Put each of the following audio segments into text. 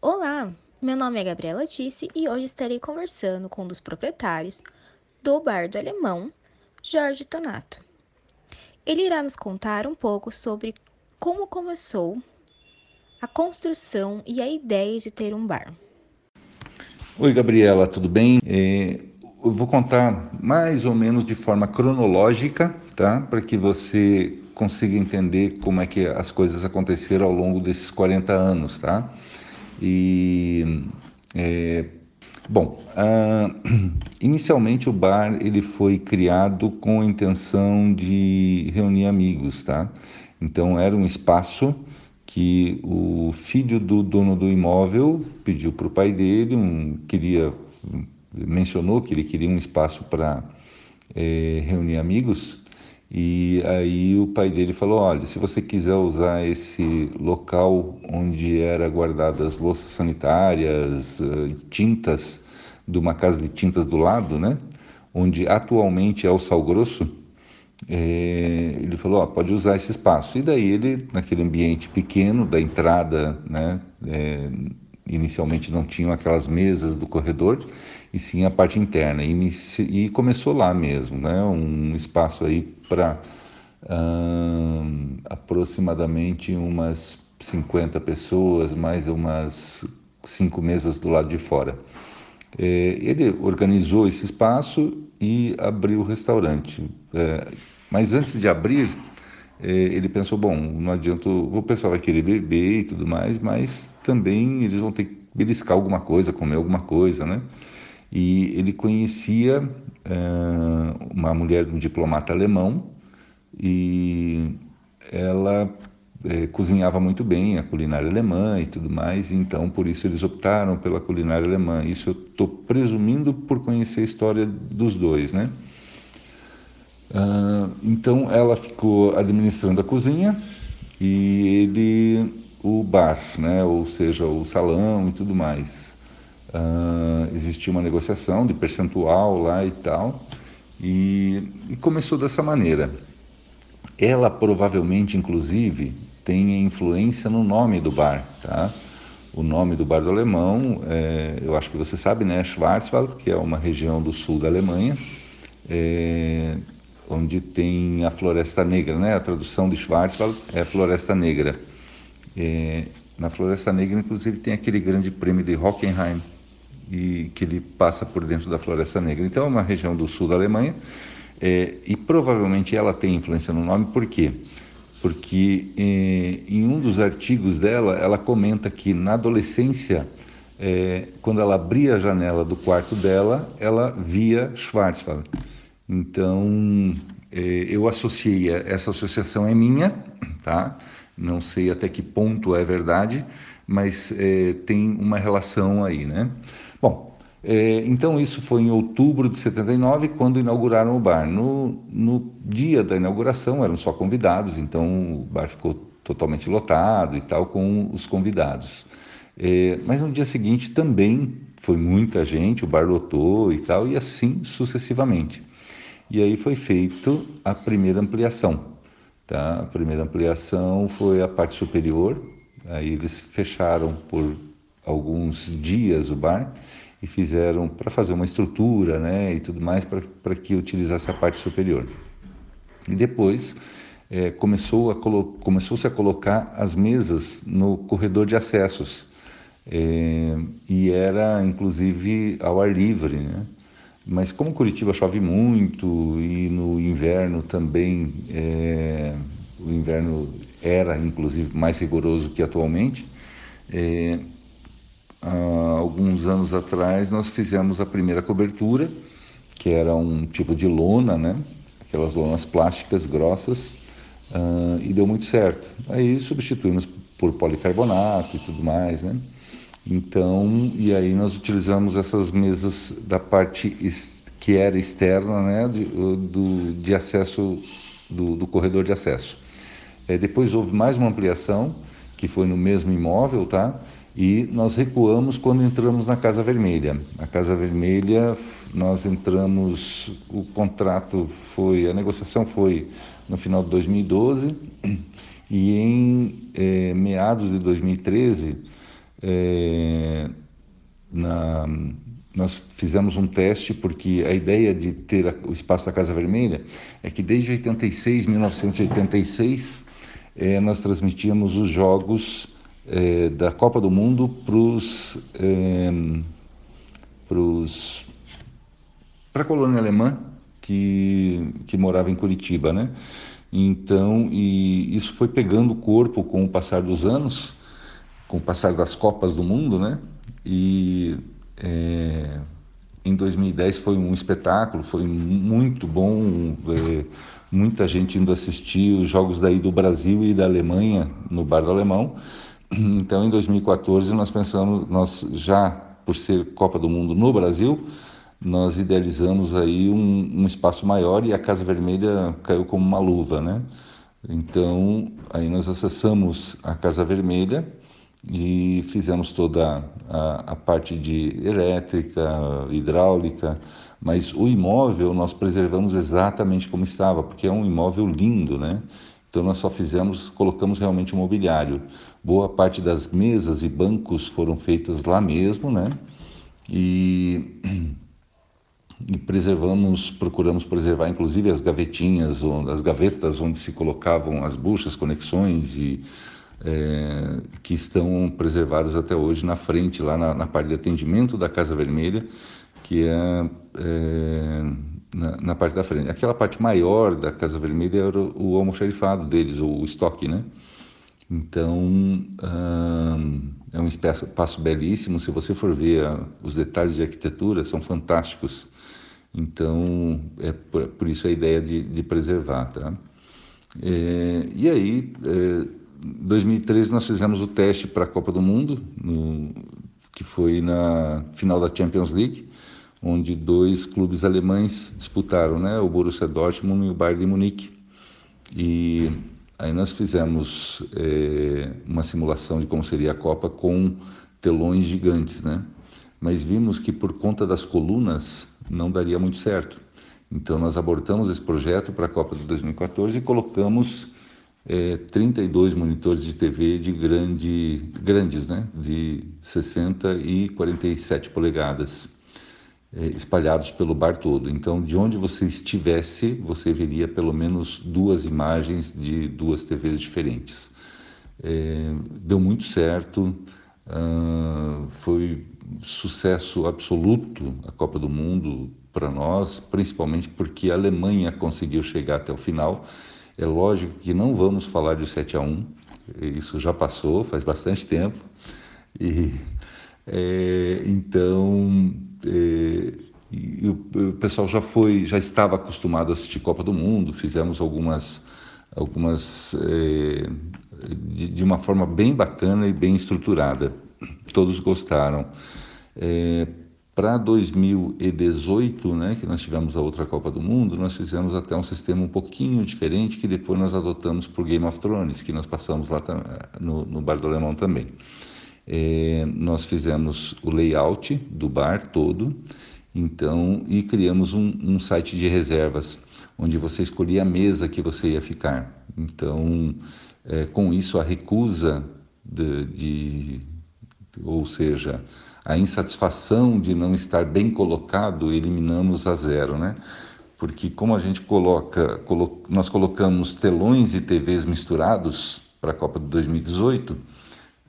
Olá, meu nome é Gabriela Tisse e hoje estarei conversando com um dos proprietários do Bar do Alemão, Jorge Tonato. Ele irá nos contar um pouco sobre como começou a construção e a ideia de ter um bar. Oi, Gabriela, tudo bem? É, eu vou contar mais ou menos de forma cronológica, tá? Para que você consiga entender como é que as coisas aconteceram ao longo desses 40 anos, tá? E é, bom, inicialmente o bar ele foi criado com a intenção de reunir amigos, tá? Então era um espaço que o filho do dono do imóvel pediu para o pai dele, um, queria mencionou que ele queria um espaço para é, reunir amigos e aí o pai dele falou: olha, se você quiser usar esse local onde era guardadas louças sanitárias, eh, tintas de uma casa de tintas do lado, né? Onde atualmente é o Sal Grosso, é, ele falou: ó, pode usar esse espaço. E daí ele, naquele ambiente pequeno da entrada, né? É, inicialmente não tinham aquelas mesas do corredor, e sim a parte interna. E, e começou lá mesmo, né? um espaço aí para hum, aproximadamente umas 50 pessoas, mais umas cinco mesas do lado de fora. É, ele organizou esse espaço e abriu o restaurante. É, mas antes de abrir, é, ele pensou, bom, não adianta, o pessoal vai querer beber e tudo mais, mas também eles vão ter que beliscar alguma coisa, comer alguma coisa, né? E ele conhecia uma mulher, um diplomata alemão, e ela é, cozinhava muito bem a culinária alemã e tudo mais, então por isso eles optaram pela culinária alemã. Isso eu estou presumindo por conhecer a história dos dois, né? Uh, então ela ficou administrando a cozinha e ele o bar, né? ou seja, o salão e tudo mais. Uh, existia uma negociação de percentual lá e tal, e, e começou dessa maneira. Ela provavelmente, inclusive, tem influência no nome do bar, tá? O nome do bar do alemão, é, eu acho que você sabe, né? Schwarzwald, que é uma região do sul da Alemanha. É, onde tem a Floresta Negra, né? A tradução de Schwarzwald é Floresta Negra. É, na Floresta Negra, inclusive, tem aquele grande prêmio de Hockenheim, e que ele passa por dentro da Floresta Negra. Então, é uma região do sul da Alemanha, é, e provavelmente ela tem influência no nome, por quê? Porque é, em um dos artigos dela, ela comenta que na adolescência, é, quando ela abria a janela do quarto dela, ela via Schwarzwald. Então, é, eu associei, essa associação é minha, tá? Não sei até que ponto é verdade, mas é, tem uma relação aí, né? Bom, é, então isso foi em outubro de 79, quando inauguraram o bar. No, no dia da inauguração eram só convidados, então o bar ficou totalmente lotado e tal com os convidados. É, mas no dia seguinte também foi muita gente, o bar lotou e tal, e assim sucessivamente. E aí foi feito a primeira ampliação. Tá? A primeira ampliação foi a parte superior, aí eles fecharam por alguns dias o bar e fizeram para fazer uma estrutura né, e tudo mais para que utilizasse a parte superior. E depois é, começou a começou-se a colocar as mesas no corredor de acessos é, e era inclusive ao ar livre, né? Mas como Curitiba chove muito e no inverno também, é, o inverno era inclusive mais rigoroso que atualmente, é, alguns anos atrás nós fizemos a primeira cobertura, que era um tipo de lona, né? aquelas lonas plásticas grossas, uh, e deu muito certo. Aí substituímos por policarbonato e tudo mais, né? Então, e aí nós utilizamos essas mesas da parte que era externa, né, do, do de acesso do, do, corredor de acesso. É, depois houve mais uma ampliação que foi no mesmo imóvel, tá? E nós recuamos quando entramos na Casa Vermelha. A Casa Vermelha, nós entramos, o contrato foi, a negociação foi no final de 2012 e em é, meados de 2013 é, na, nós fizemos um teste porque a ideia de ter o espaço da Casa Vermelha é que desde 86, 1986, é, nós transmitíamos os jogos é, da Copa do Mundo para é, a colônia alemã que, que morava em Curitiba, né? Então, e isso foi pegando corpo com o passar dos anos, com o passar das Copas do Mundo, né? E é, em 2010 foi um espetáculo, foi muito bom, é, muita gente indo assistir os jogos daí do Brasil e da Alemanha no Bar do Alemão. Então, em 2014 nós pensamos, nós já por ser Copa do Mundo no Brasil, nós idealizamos aí um, um espaço maior e a Casa Vermelha caiu como uma luva, né? Então, aí nós acessamos a Casa Vermelha e fizemos toda a, a, parte de elétrica, hidráulica, mas o imóvel nós preservamos exatamente como estava, porque é um imóvel lindo, né? Então nós só fizemos, colocamos realmente o mobiliário. Boa parte das mesas e bancos foram feitas lá mesmo, né? E e preservamos, procuramos preservar inclusive as gavetinhas, as gavetas onde se colocavam as buchas, conexões e é, que estão preservadas até hoje na frente, lá na, na, parte de atendimento da Casa Vermelha, que é, é na, na, parte da frente. Aquela parte maior da Casa Vermelha era o, o almoxarifado deles, o estoque, né? Então, é um espaço belíssimo. Se você for ver os detalhes de arquitetura, são fantásticos. Então, é por, por isso a ideia de, de preservar. Tá? É, e aí, é, 2013 nós fizemos o teste para a Copa do Mundo, no, que foi na final da Champions League, onde dois clubes alemães disputaram, né, o Borussia Dortmund e o Bayern de Munique. E aí nós fizemos é, uma simulação de como seria a Copa com telões gigantes, né? Mas vimos que por conta das colunas não daria muito certo. Então nós abortamos esse projeto para a Copa de 2014 e colocamos é, 32 monitores de TV de grande, grandes, né, de 60 e 47 polegadas, é, espalhados pelo bar todo. Então, de onde você estivesse, você veria pelo menos duas imagens de duas TVs diferentes. É, deu muito certo, uh, foi sucesso absoluto a Copa do Mundo para nós, principalmente porque a Alemanha conseguiu chegar até o final é lógico que não vamos falar de 7 a 1, isso já passou, faz bastante tempo. E, é, então, é, o, o, pessoal já foi, já estava acostumado a assistir Copa do Mundo, fizemos algumas, algumas é, de, de, uma forma bem bacana e bem estruturada. Todos gostaram. Para 2018, né, que nós tivemos a outra Copa do Mundo, nós fizemos até um sistema um pouquinho diferente que depois nós adotamos por Game of Thrones, que nós passamos lá no, no Bar do Alemão também. É, nós fizemos o layout do bar todo, então e criamos um, um site de reservas onde você escolhia a mesa que você ia ficar. Então, é, com isso a recusa de, de ou seja, a insatisfação de não estar bem colocado, eliminamos a zero, né? Porque como a gente coloca, colo, nós colocamos telões e TVs misturados para a Copa de 2018,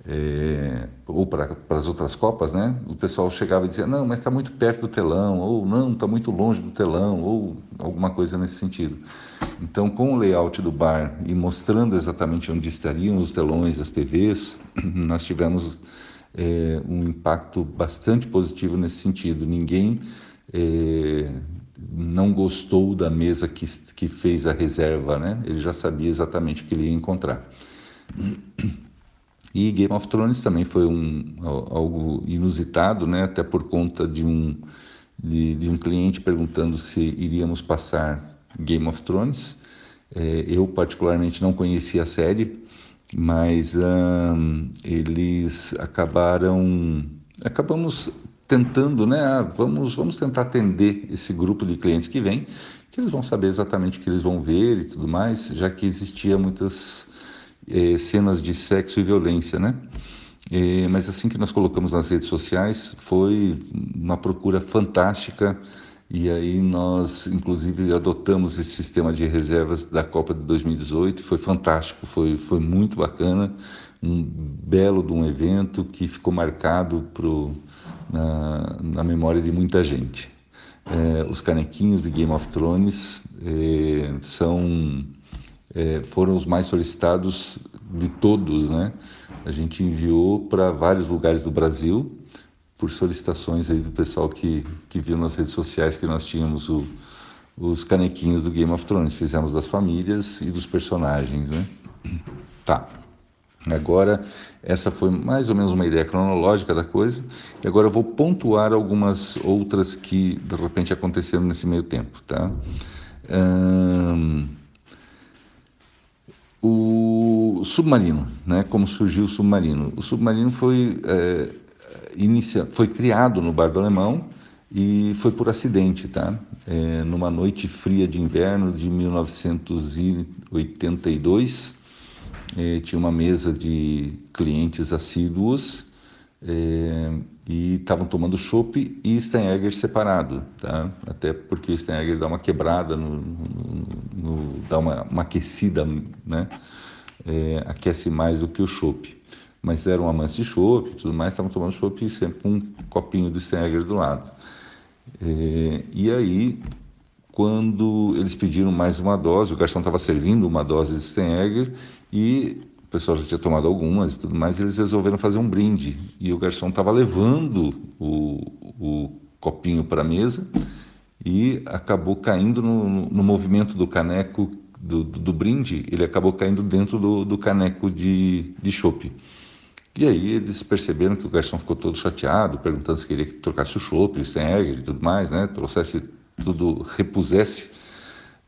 é, ou para as outras Copas, né? O pessoal chegava e dizia, não, mas está muito perto do telão, ou não, está muito longe do telão, ou alguma coisa nesse sentido. Então, com o layout do bar e mostrando exatamente onde estariam os telões, as TVs, nós tivemos é, um impacto bastante positivo nesse sentido. Ninguém é, não gostou da mesa que, que fez a reserva, né? Ele já sabia exatamente o que ele ia encontrar. E Game of Thrones também foi um, algo inusitado, né? Até por conta de um, de, de um cliente perguntando se iríamos passar Game of Thrones. É, eu particularmente não conhecia a série, mas eles acabaram, acabamos tentando, né? Ah, vamos, vamos tentar atender esse grupo de clientes que vem, que eles vão saber exatamente o que eles vão ver e tudo mais, já que existia muitas eh, cenas de sexo e violência, né? Mas assim que nós colocamos nas redes sociais, foi uma procura fantástica e aí nós, inclusive, adotamos esse sistema de reservas da Copa de 2018, foi fantástico, foi, foi muito bacana, um belo de um evento que ficou marcado pro, na, na memória de muita gente. É, os canequinhos de Game of Thrones é, são é, foram os mais solicitados de todos, né? A gente enviou para vários lugares do Brasil por solicitações aí do pessoal que, que viu nas redes sociais que nós tínhamos o, os canequinhos do Game of Thrones. Fizemos das famílias e dos personagens, né? Tá. Agora, essa foi mais ou menos uma ideia cronológica da coisa. E agora eu vou pontuar algumas outras que de repente aconteceram nesse meio tempo, tá? o submarino, né? Como surgiu o submarino? O submarino foi é, inicia, foi criado no Bar do Alemão e foi por acidente, tá? É, numa noite fria de inverno de 1982, é, tinha uma mesa de clientes assíduos é, e estavam tomando chopp e Steinegger separado, tá? Até porque o Steinegger dá uma quebrada, no, no, no dá uma, uma, aquecida, né? Aquece mais do que o chopp mas eram amantes de chopp e tudo mais, estavam tomando chopp sempre com um copinho de Steiger do lado. É, e aí, quando eles pediram mais uma dose, o garçom estava servindo uma dose de Steiger e o pessoal já tinha tomado algumas e tudo mais, e eles resolveram fazer um brinde. E o garçom estava levando o, o copinho para a mesa e acabou caindo no, no movimento do caneco do, do, do, brinde, ele acabou caindo dentro do, do caneco de, de chopp. E aí eles perceberam que o garçom ficou todo chateado, perguntando se queria que trocasse o chopp, o Steiger e tudo mais, né? Trouxesse tudo, repusesse.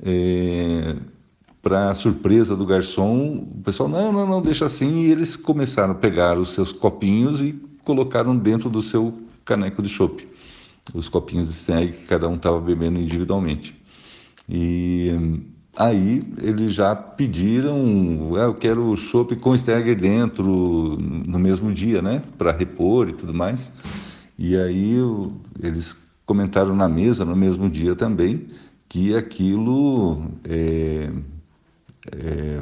É, Para surpresa do garçom, o pessoal, não, não, não, deixa assim. E eles começaram a pegar os seus copinhos e colocaram dentro do seu caneco de chopp. Os copinhos de Steiger que cada um estava bebendo individualmente. E Aí eles já pediram, ah, eu quero o chopp com Steiger dentro no mesmo dia, né, para repor e tudo mais. E aí eles comentaram na mesa no mesmo dia também que aquilo é, é,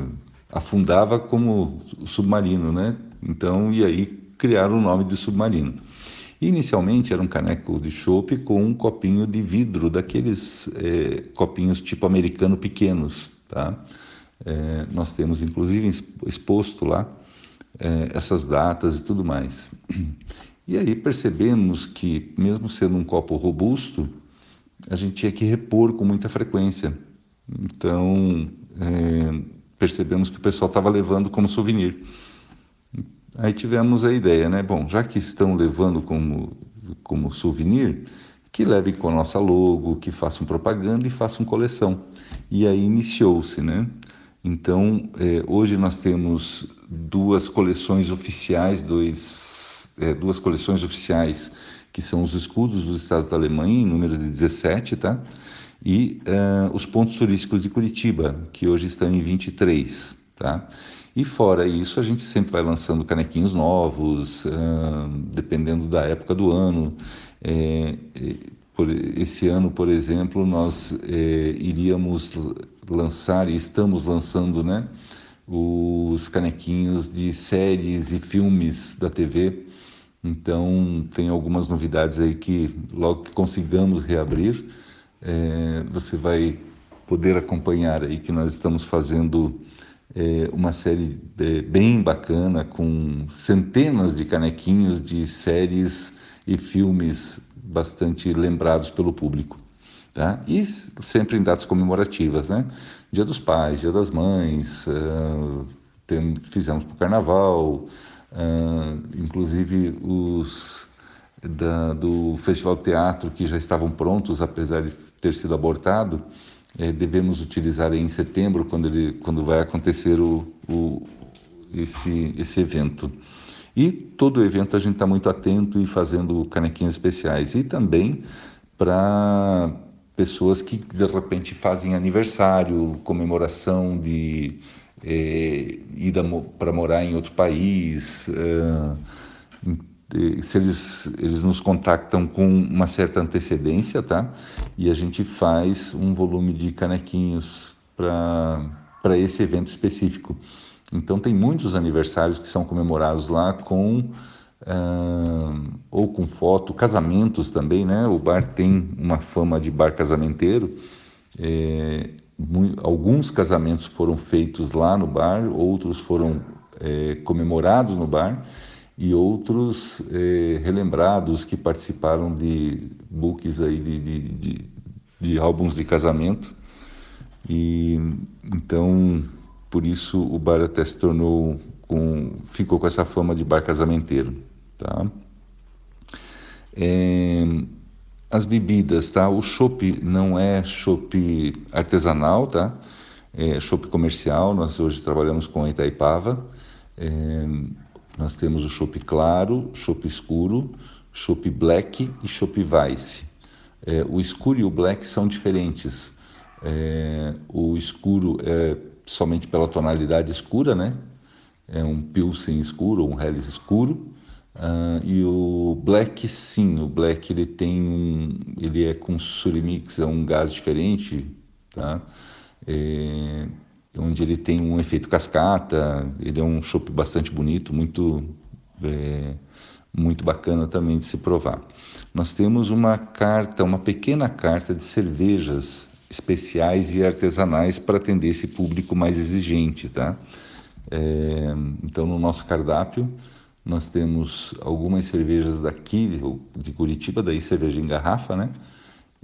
afundava como submarino, né? Então, e aí criaram o nome de submarino. Inicialmente era um caneco de chopp com um copinho de vidro, daqueles é, copinhos tipo americano pequenos. Tá? É, nós temos inclusive exposto lá é, essas datas e tudo mais. E aí percebemos que, mesmo sendo um copo robusto, a gente tinha que repor com muita frequência. Então, percebemos que o pessoal estava levando como souvenir. Aí tivemos a ideia, né? Bom, já que estão levando como, como souvenir, que levem com a nossa logo, que façam propaganda e façam coleção. E aí iniciou-se, né? Então, é, hoje nós temos duas coleções oficiais, dois, é, duas coleções oficiais, que são os escudos dos estados da Alemanha, em número de 17, tá? E uh, os pontos turísticos de Curitiba, que hoje estão em 23, tá? E fora isso, a gente sempre vai lançando canequinhos novos, uh, dependendo da época do ano. É, por, esse ano, por exemplo, nós é, iríamos lançar e estamos lançando né, os canequinhos de séries e filmes da TV. Então, tem algumas novidades aí que logo que consigamos reabrir, é, você vai poder acompanhar aí que nós estamos fazendo é, uma série é, bem bacana com centenas de canequinhos de séries e filmes bastante lembrados pelo público. Tá? E sempre em datas comemorativas, né? Dia dos Pais, Dia das Mães, uh, tem, fizemos para o Carnaval, uh, inclusive os da, do Festival de Teatro que já estavam prontos, apesar de ter sido abortado, é, devemos utilizar em setembro, quando, ele, quando vai acontecer o, o, esse, esse evento. E todo evento a gente está muito atento e fazendo canequinhas especiais. E também para pessoas que de repente fazem aniversário, comemoração de é, ida para morar em outro país. É, se eles, eles nos contactam com uma certa antecedência, tá? E a gente faz um volume de canequinhos para esse evento específico. Então tem muitos aniversários que são comemorados lá com uh, ou com foto, casamentos também, né? O bar tem uma fama de bar casamenteiro. É, alguns casamentos foram feitos lá no bar, outros foram é, comemorados no bar e outros é, relembrados que participaram de books aí de, de, de, de álbuns de casamento. E então por isso o bar até se tornou com, ficou com essa fama de bar casamenteiro, tá? É, as bebidas, tá? O chopp não é chopp artesanal, tá? É chopp comercial. Nós hoje trabalhamos com Itaipava. É, nós temos o chopp claro, chopp escuro, chopp black e chopp vice. É, o escuro e o black são diferentes. É, o escuro é somente pela tonalidade escura, né? É um Pilsen escuro, um Helles escuro. Uh, e o Black, sim, o Black ele tem um, ele é com Surimix, é um gás diferente, tá? É, onde ele tem um efeito cascata, ele é um chopp bastante bonito, muito, é, muito bacana também de se provar. Nós temos uma carta, uma pequena carta de cervejas especiais e artesanais para atender esse público mais exigente, tá? É, então, no nosso cardápio, nós temos algumas cervejas daqui, de Curitiba, daí cerveja em garrafa, né?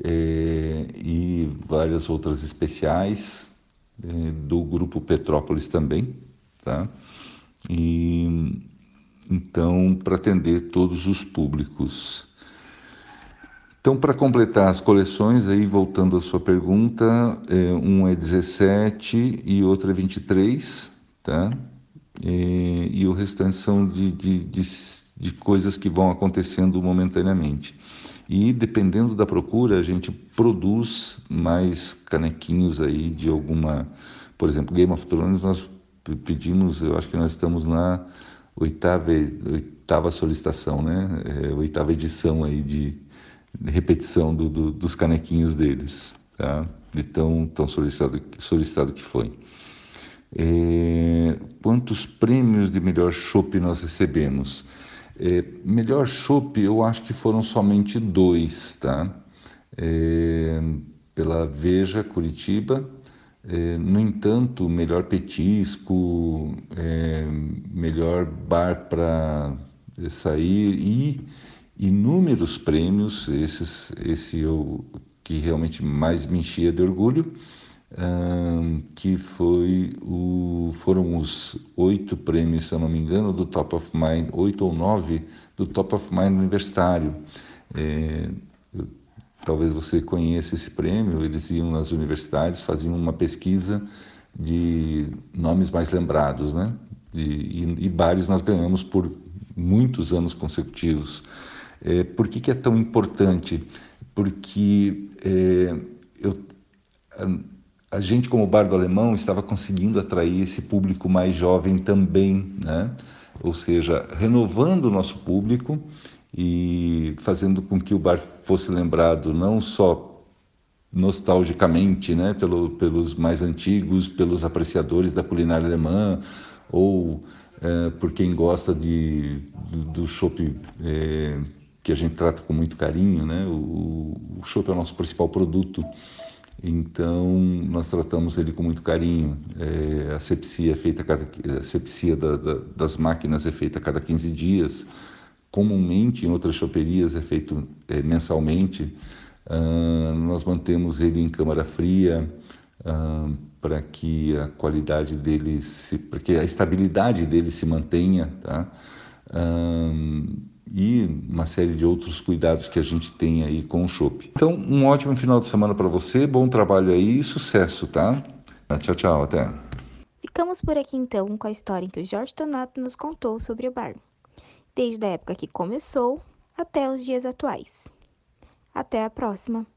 É, e várias outras especiais é, do grupo Petrópolis também, tá? E então, para atender todos os públicos. Então, para completar as coleções, aí voltando à sua pergunta, é, um é 17 e outro é 23, tá? E, e o restante são de, de, de, de coisas que vão acontecendo momentaneamente. E dependendo da procura, a gente produz mais canequinhos aí de alguma, por exemplo, Game of Thrones nós pedimos, eu acho que nós estamos na oitava, oitava solicitação, né? É, oitava edição aí de repetição do, do, dos canequinhos deles, tá? De tão, tão solicitado, solicitado que foi. É, quantos prêmios de melhor chopp nós recebemos? É, melhor chopp, eu acho que foram somente dois, tá? É, pela Veja Curitiba. É, no entanto, melhor petisco, é, melhor bar para sair e inúmeros prêmios, esses, esse eu, que realmente mais me enchia de orgulho, que foi o, foram os oito prêmios, se eu não me engano, do Top of Mind, oito ou nove do Top of Mind universitário. É, talvez você conheça esse prêmio, eles iam nas universidades, faziam uma pesquisa de nomes mais lembrados, né? E, e, e vários nós ganhamos por muitos anos consecutivos. É, por que, que é tão importante? Porque é, eu, a, gente, como Bardo Alemão, estava conseguindo atrair esse público mais jovem também, né? ou seja, renovando o nosso público e fazendo com que o bar fosse lembrado não só nostalgicamente, né, pelo, pelos mais antigos, pelos apreciadores da culinária alemã, ou é, por quem gosta de, do, do chopp é, que a gente trata com muito carinho, né? O, o chopp é o nosso principal produto, então nós tratamos ele com muito carinho. É, a sepsia é feita cada, a sepsia da, da, das máquinas é feita a cada 15 dias. Comumente em outras choperias é feito é, mensalmente. Ah, nós mantemos ele em câmara fria ah, para que a qualidade dele se, para que a estabilidade dele se mantenha, tá? Ah, e uma série de outros cuidados que a gente tem aí com o chopp. Então, um ótimo final de semana para você, bom trabalho aí e sucesso, tá? Tchau, tchau, até. Ficamos por aqui então com a história que o Jorge Tonato nos contou sobre o bar, desde a época que começou até os dias atuais. Até a próxima!